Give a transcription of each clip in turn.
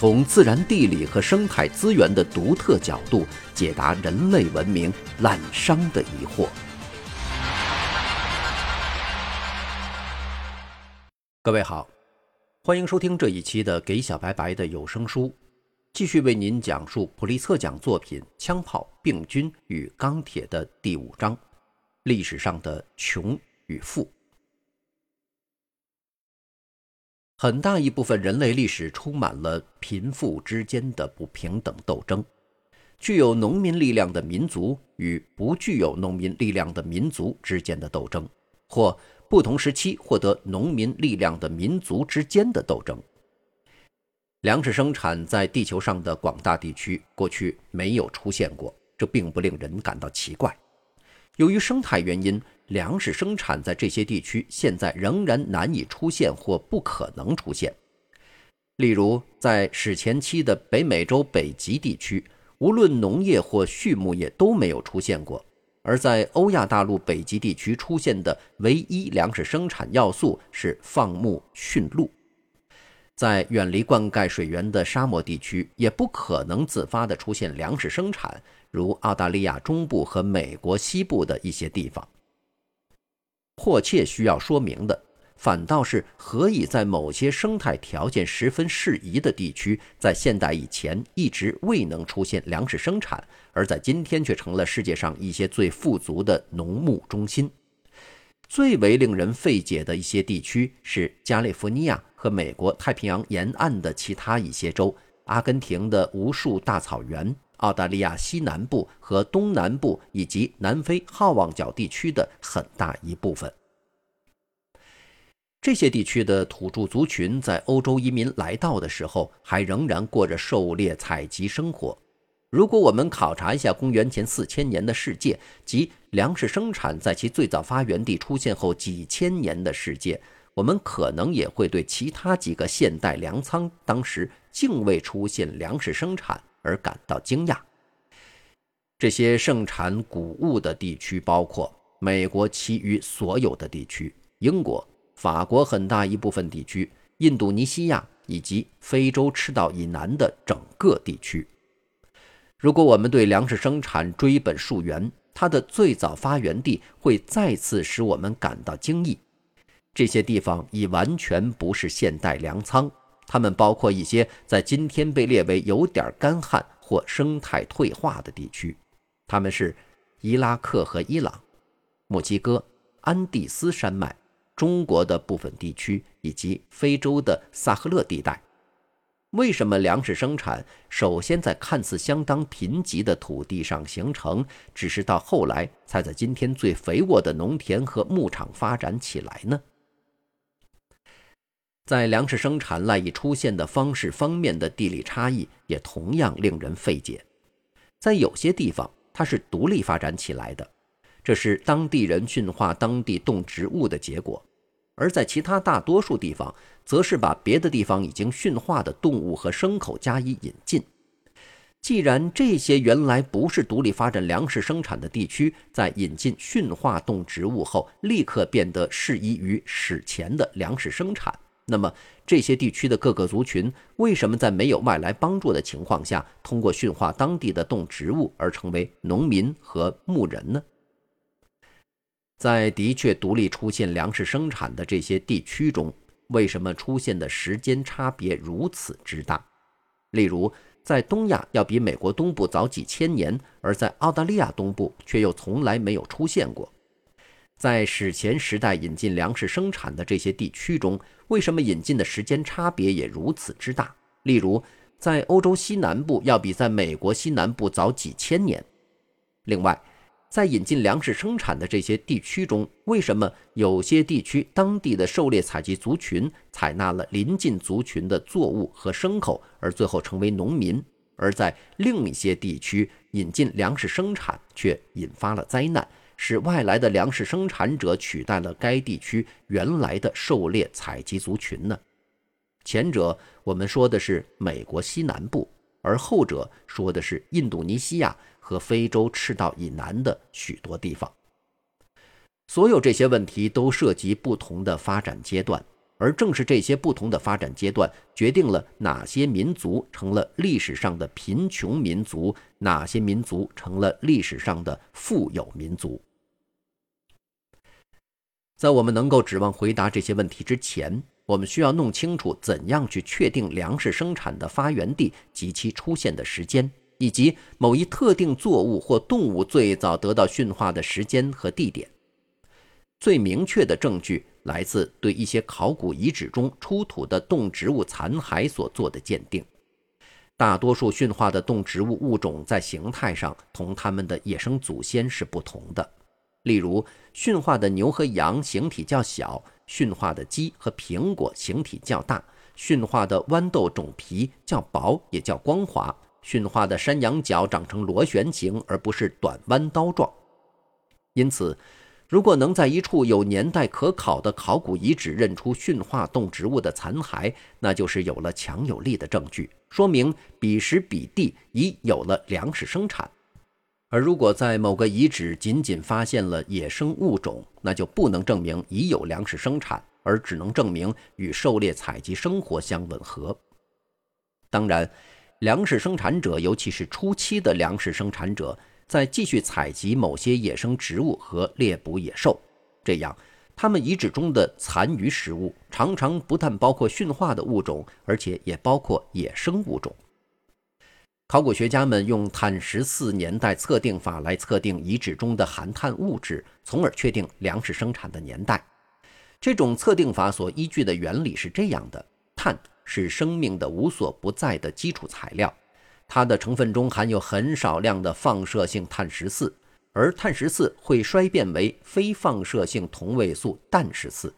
从自然地理和生态资源的独特角度解答人类文明滥觞的疑惑。各位好，欢迎收听这一期的《给小白白的有声书》，继续为您讲述普利策奖作品《枪炮、病菌与钢铁》的第五章：历史上的穷与富。很大一部分人类历史充满了贫富之间的不平等斗争，具有农民力量的民族与不具有农民力量的民族之间的斗争，或不同时期获得农民力量的民族之间的斗争。粮食生产在地球上的广大地区过去没有出现过，这并不令人感到奇怪。由于生态原因。粮食生产在这些地区现在仍然难以出现或不可能出现。例如，在史前期的北美洲北极地区，无论农业或畜牧业都没有出现过；而在欧亚大陆北极地区出现的唯一粮食生产要素是放牧驯鹿。在远离灌溉水源的沙漠地区，也不可能自发地出现粮食生产，如澳大利亚中部和美国西部的一些地方。迫切需要说明的，反倒是何以在某些生态条件十分适宜的地区，在现代以前一直未能出现粮食生产，而在今天却成了世界上一些最富足的农牧中心。最为令人费解的一些地区是加利福尼亚和美国太平洋沿岸的其他一些州，阿根廷的无数大草原。澳大利亚西南部和东南部以及南非好望角地区的很大一部分，这些地区的土著族群在欧洲移民来到的时候，还仍然过着狩猎采集生活。如果我们考察一下公元前四千年的世界及粮食生产在其最早发源地出现后几千年的世界，我们可能也会对其他几个现代粮仓当时竟未出现粮食生产。而感到惊讶。这些盛产谷物的地区包括美国其余所有的地区、英国、法国很大一部分地区、印度尼西亚以及非洲赤道以南的整个地区。如果我们对粮食生产追本溯源，它的最早发源地会再次使我们感到惊异。这些地方已完全不是现代粮仓。它们包括一些在今天被列为有点干旱或生态退化的地区，它们是伊拉克和伊朗、墨西哥、安第斯山脉、中国的部分地区以及非洲的萨赫勒地带。为什么粮食生产首先在看似相当贫瘠的土地上形成，只是到后来才在今天最肥沃的农田和牧场发展起来呢？在粮食生产赖以出现的方式方面的地理差异也同样令人费解。在有些地方，它是独立发展起来的，这是当地人驯化当地动植物的结果；而在其他大多数地方，则是把别的地方已经驯化的动物和牲口加以引进。既然这些原来不是独立发展粮食生产的地区，在引进驯化动植物后，立刻变得适宜于史前的粮食生产。那么，这些地区的各个族群为什么在没有外来帮助的情况下，通过驯化当地的动植物而成为农民和牧人呢？在的确独立出现粮食生产的这些地区中，为什么出现的时间差别如此之大？例如，在东亚要比美国东部早几千年，而在澳大利亚东部却又从来没有出现过。在史前时代引进粮食生产的这些地区中，为什么引进的时间差别也如此之大？例如，在欧洲西南部要比在美国西南部早几千年。另外，在引进粮食生产的这些地区中，为什么有些地区当地的狩猎采集族群采纳了邻近族群的作物和牲口，而最后成为农民？而在另一些地区引进粮食生产却引发了灾难，使外来的粮食生产者取代了该地区原来的狩猎采集族群呢？前者我们说的是美国西南部，而后者说的是印度尼西亚和非洲赤道以南的许多地方。所有这些问题都涉及不同的发展阶段。而正是这些不同的发展阶段，决定了哪些民族成了历史上的贫穷民族，哪些民族成了历史上的富有民族。在我们能够指望回答这些问题之前，我们需要弄清楚怎样去确定粮食生产的发源地及其出现的时间，以及某一特定作物或动物最早得到驯化的时间和地点。最明确的证据。来自对一些考古遗址中出土的动植物残骸所做的鉴定，大多数驯化的动植物物种在形态上同它们的野生祖先是不同的。例如，驯化的牛和羊形体较小，驯化的鸡和苹果形体较大，驯化的豌豆种皮较薄也较光滑，驯化的山羊角长成螺旋形而不是短弯刀状。因此。如果能在一处有年代可考的考古遗址认出驯化动植物的残骸，那就是有了强有力的证据，说明彼时彼地已有了粮食生产。而如果在某个遗址仅仅发现了野生物种，那就不能证明已有粮食生产，而只能证明与狩猎采集生活相吻合。当然，粮食生产者，尤其是初期的粮食生产者。在继续采集某些野生植物和猎捕野兽，这样，他们遗址中的残余食物常常不但包括驯化的物种，而且也包括野生物种。考古学家们用碳十四年代测定法来测定遗址中的含碳物质，从而确定粮食生产的年代。这种测定法所依据的原理是这样的：碳是生命的无所不在的基础材料。它的成分中含有很少量的放射性碳十四，而碳十四会衰变为非放射性同位素氮十四。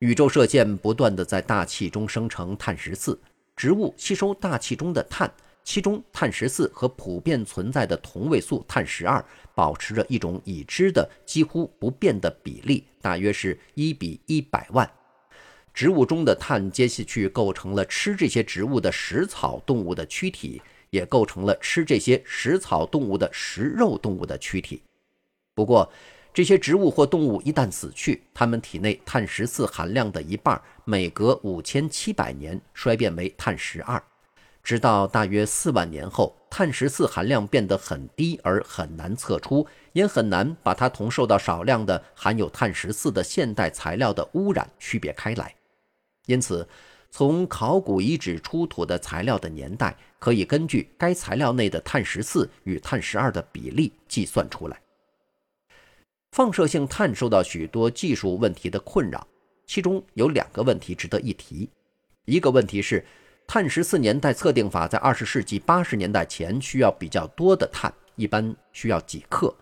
宇宙射线不断地在大气中生成碳十四，植物吸收大气中的碳，其中碳十四和普遍存在的同位素碳十二保持着一种已知的几乎不变的比例，大约是一比一百万。植物中的碳接下去构成了吃这些植物的食草动物的躯体。也构成了吃这些食草动物的食肉动物的躯体。不过，这些植物或动物一旦死去，它们体内碳十四含量的一半每隔五千七百年衰变为碳十二，直到大约四万年后，碳十四含量变得很低而很难测出，也很难把它同受到少量的含有碳十四的现代材料的污染区别开来。因此。从考古遗址出土的材料的年代，可以根据该材料内的碳十四与碳十二的比例计算出来。放射性碳受到许多技术问题的困扰，其中有两个问题值得一提。一个问题是，碳十四年代测定法在二十世纪八十年代前需要比较多的碳，一般需要几克，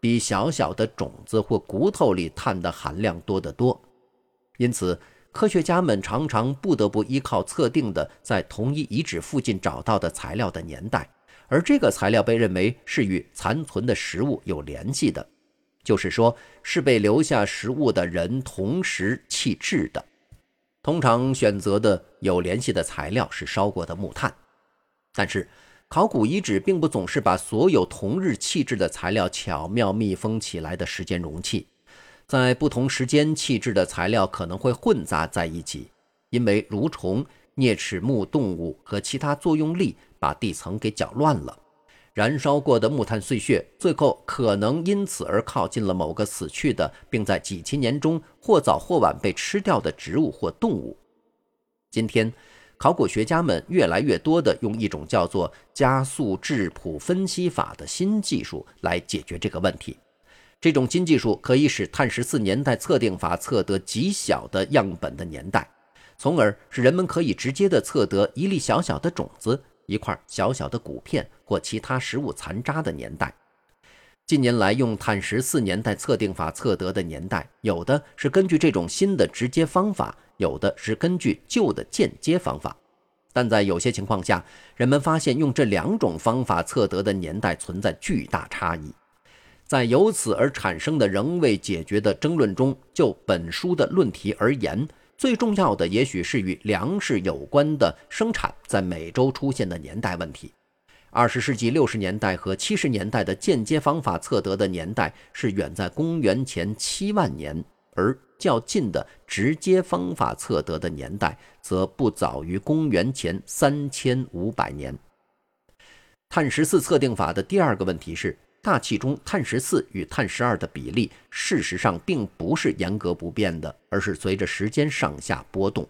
比小小的种子或骨头里碳的含量多得多，因此。科学家们常常不得不依靠测定的在同一遗址附近找到的材料的年代，而这个材料被认为是与残存的食物有联系的，就是说，是被留下食物的人同时弃置的。通常选择的有联系的材料是烧过的木炭，但是考古遗址并不总是把所有同日弃置的材料巧妙密封起来的时间容器。在不同时间弃置的材料可能会混杂在一起，因为蠕虫、啮齿目动物和其他作用力把地层给搅乱了。燃烧过的木炭碎屑最后可能因此而靠近了某个死去的，并在几千年中或早或晚被吃掉的植物或动物。今天，考古学家们越来越多地用一种叫做加速质谱分析法的新技术来解决这个问题。这种新技术可以使碳十四年代测定法测得极小的样本的年代，从而使人们可以直接的测得一粒小小的种子、一块小小的骨片或其他食物残渣的年代。近年来，用碳十四年代测定法测得的年代，有的是根据这种新的直接方法，有的是根据旧的间接方法。但在有些情况下，人们发现用这两种方法测得的年代存在巨大差异。在由此而产生的仍未解决的争论中，就本书的论题而言，最重要的也许是与粮食有关的生产在美洲出现的年代问题。二十世纪六十年代和七十年代的间接方法测得的年代是远在公元前七万年，而较近的直接方法测得的年代则不早于公元前三千五百年。碳十四测定法的第二个问题是。大气中碳十四与碳十二的比例，事实上并不是严格不变的，而是随着时间上下波动。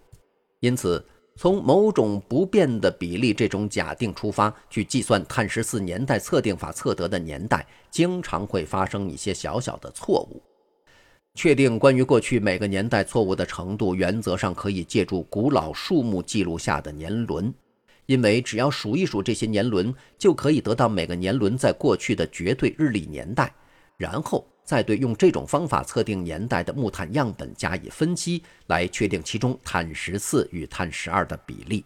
因此，从某种不变的比例这种假定出发，去计算碳十四年代测定法测得的年代，经常会发生一些小小的错误。确定关于过去每个年代错误的程度，原则上可以借助古老树木记录下的年轮。因为只要数一数这些年轮，就可以得到每个年轮在过去的绝对日历年代，然后再对用这种方法测定年代的木炭样本加以分析，来确定其中碳十四与碳十二的比例。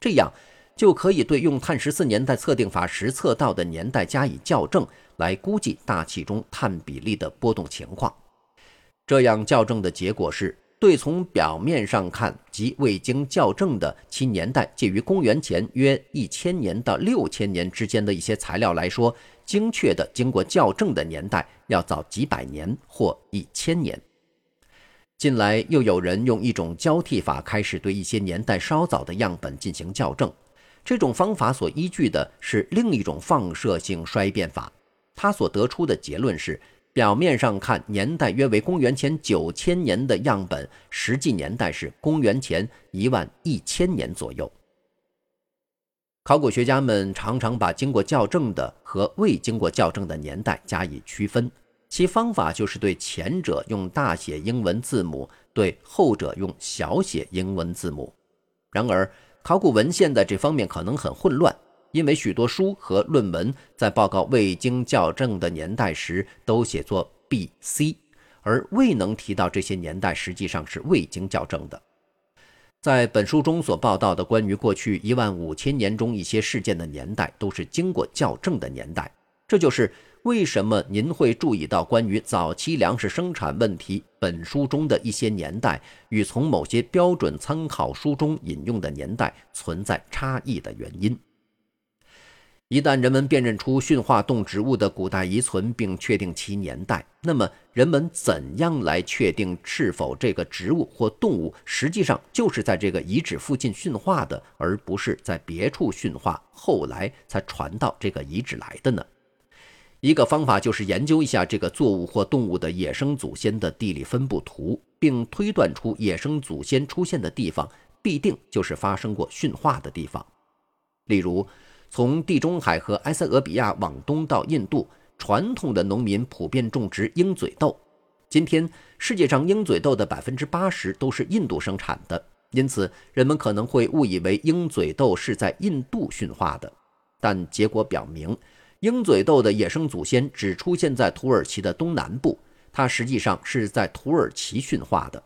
这样就可以对用碳十四年代测定法实测到的年代加以校正，来估计大气中碳比例的波动情况。这样校正的结果是。对从表面上看即未经校正的其年代介于公元前约一千年到六千年之间的一些材料来说，精确的经过校正的年代要早几百年或一千年。近来又有人用一种交替法开始对一些年代稍早的样本进行校正，这种方法所依据的是另一种放射性衰变法，它所得出的结论是。表面上看，年代约为公元前九千年的样本，实际年代是公元前一万一千年左右。考古学家们常常把经过校正的和未经过校正的年代加以区分，其方法就是对前者用大写英文字母，对后者用小写英文字母。然而，考古文献在这方面可能很混乱。因为许多书和论文在报告未经校正的年代时都写作 B.C.，而未能提到这些年代实际上是未经校正的。在本书中所报道的关于过去一万五千年中一些事件的年代都是经过校正的年代，这就是为什么您会注意到关于早期粮食生产问题本书中的一些年代与从某些标准参考书中引用的年代存在差异的原因。一旦人们辨认出驯化动植物的古代遗存，并确定其年代，那么人们怎样来确定是否这个植物或动物实际上就是在这个遗址附近驯化的，而不是在别处驯化，后来才传到这个遗址来的呢？一个方法就是研究一下这个作物或动物的野生祖先的地理分布图，并推断出野生祖先出现的地方必定就是发生过驯化的地方，例如。从地中海和埃塞俄比亚往东到印度，传统的农民普遍种植鹰嘴豆。今天，世界上鹰嘴豆的百分之八十都是印度生产的，因此人们可能会误以为鹰嘴豆是在印度驯化的。但结果表明，鹰嘴豆的野生祖先只出现在土耳其的东南部，它实际上是在土耳其驯化的。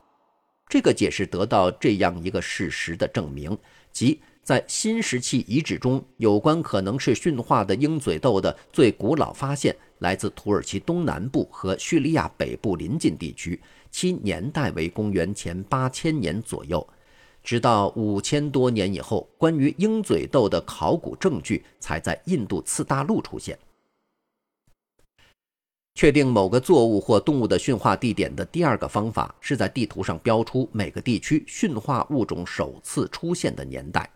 这个解释得到这样一个事实的证明，即。在新石器遗址中，有关可能是驯化的鹰嘴豆的最古老发现来自土耳其东南部和叙利亚北部邻近地区，其年代为公元前八千年左右。直到五千多年以后，关于鹰嘴豆的考古证据才在印度次大陆出现。确定某个作物或动物的驯化地点的第二个方法，是在地图上标出每个地区驯化物种首次出现的年代。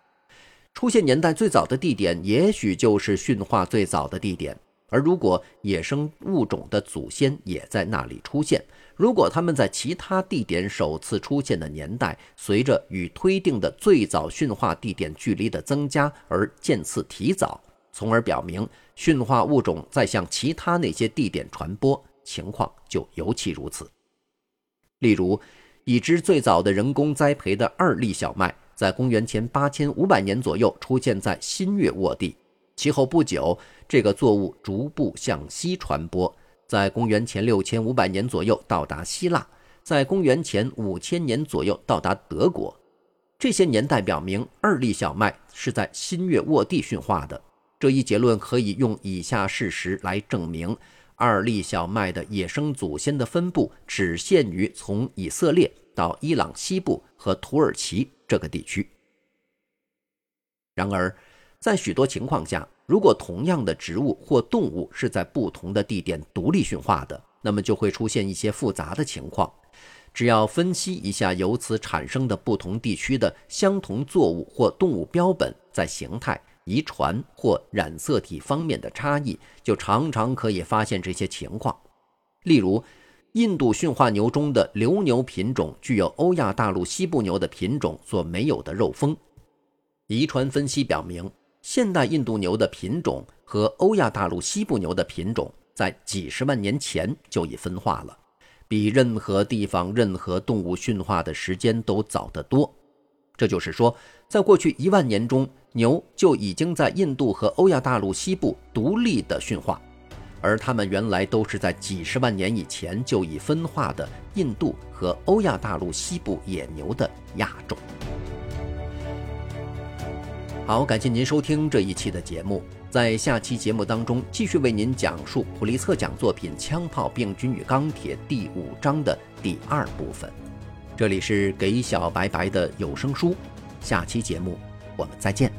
出现年代最早的地点，也许就是驯化最早的地点。而如果野生物种的祖先也在那里出现，如果它们在其他地点首次出现的年代，随着与推定的最早驯化地点距离的增加而渐次提早，从而表明驯化物种在向其他那些地点传播，情况就尤其如此。例如，已知最早的人工栽培的二粒小麦。在公元前八千五百年左右出现在新月沃地，其后不久，这个作物逐步向西传播，在公元前六千五百年左右到达希腊，在公元前五千年左右到达德国。这些年代表明二粒小麦是在新月沃地驯化的。这一结论可以用以下事实来证明：二粒小麦的野生祖先的分布只限于从以色列到伊朗西部和土耳其这个地区。然而，在许多情况下，如果同样的植物或动物是在不同的地点独立驯化的，那么就会出现一些复杂的情况。只要分析一下由此产生的不同地区的相同作物或动物标本在形态、遗传或染色体方面的差异，就常常可以发现这些情况。例如，印度驯化牛中的流牛品种具有欧亚大陆西部牛的品种所没有的肉峰。遗传分析表明，现代印度牛的品种和欧亚大陆西部牛的品种在几十万年前就已分化了。比任何地方、任何动物驯化的时间都早得多。这就是说，在过去一万年中，牛就已经在印度和欧亚大陆西部独立的驯化，而它们原来都是在几十万年以前就已分化的印度和欧亚大陆西部野牛的亚种。好，感谢您收听这一期的节目。在下期节目当中，继续为您讲述普利策奖作品《枪炮、病菌与钢铁》第五章的第二部分。这里是给小白白的有声书，下期节目我们再见。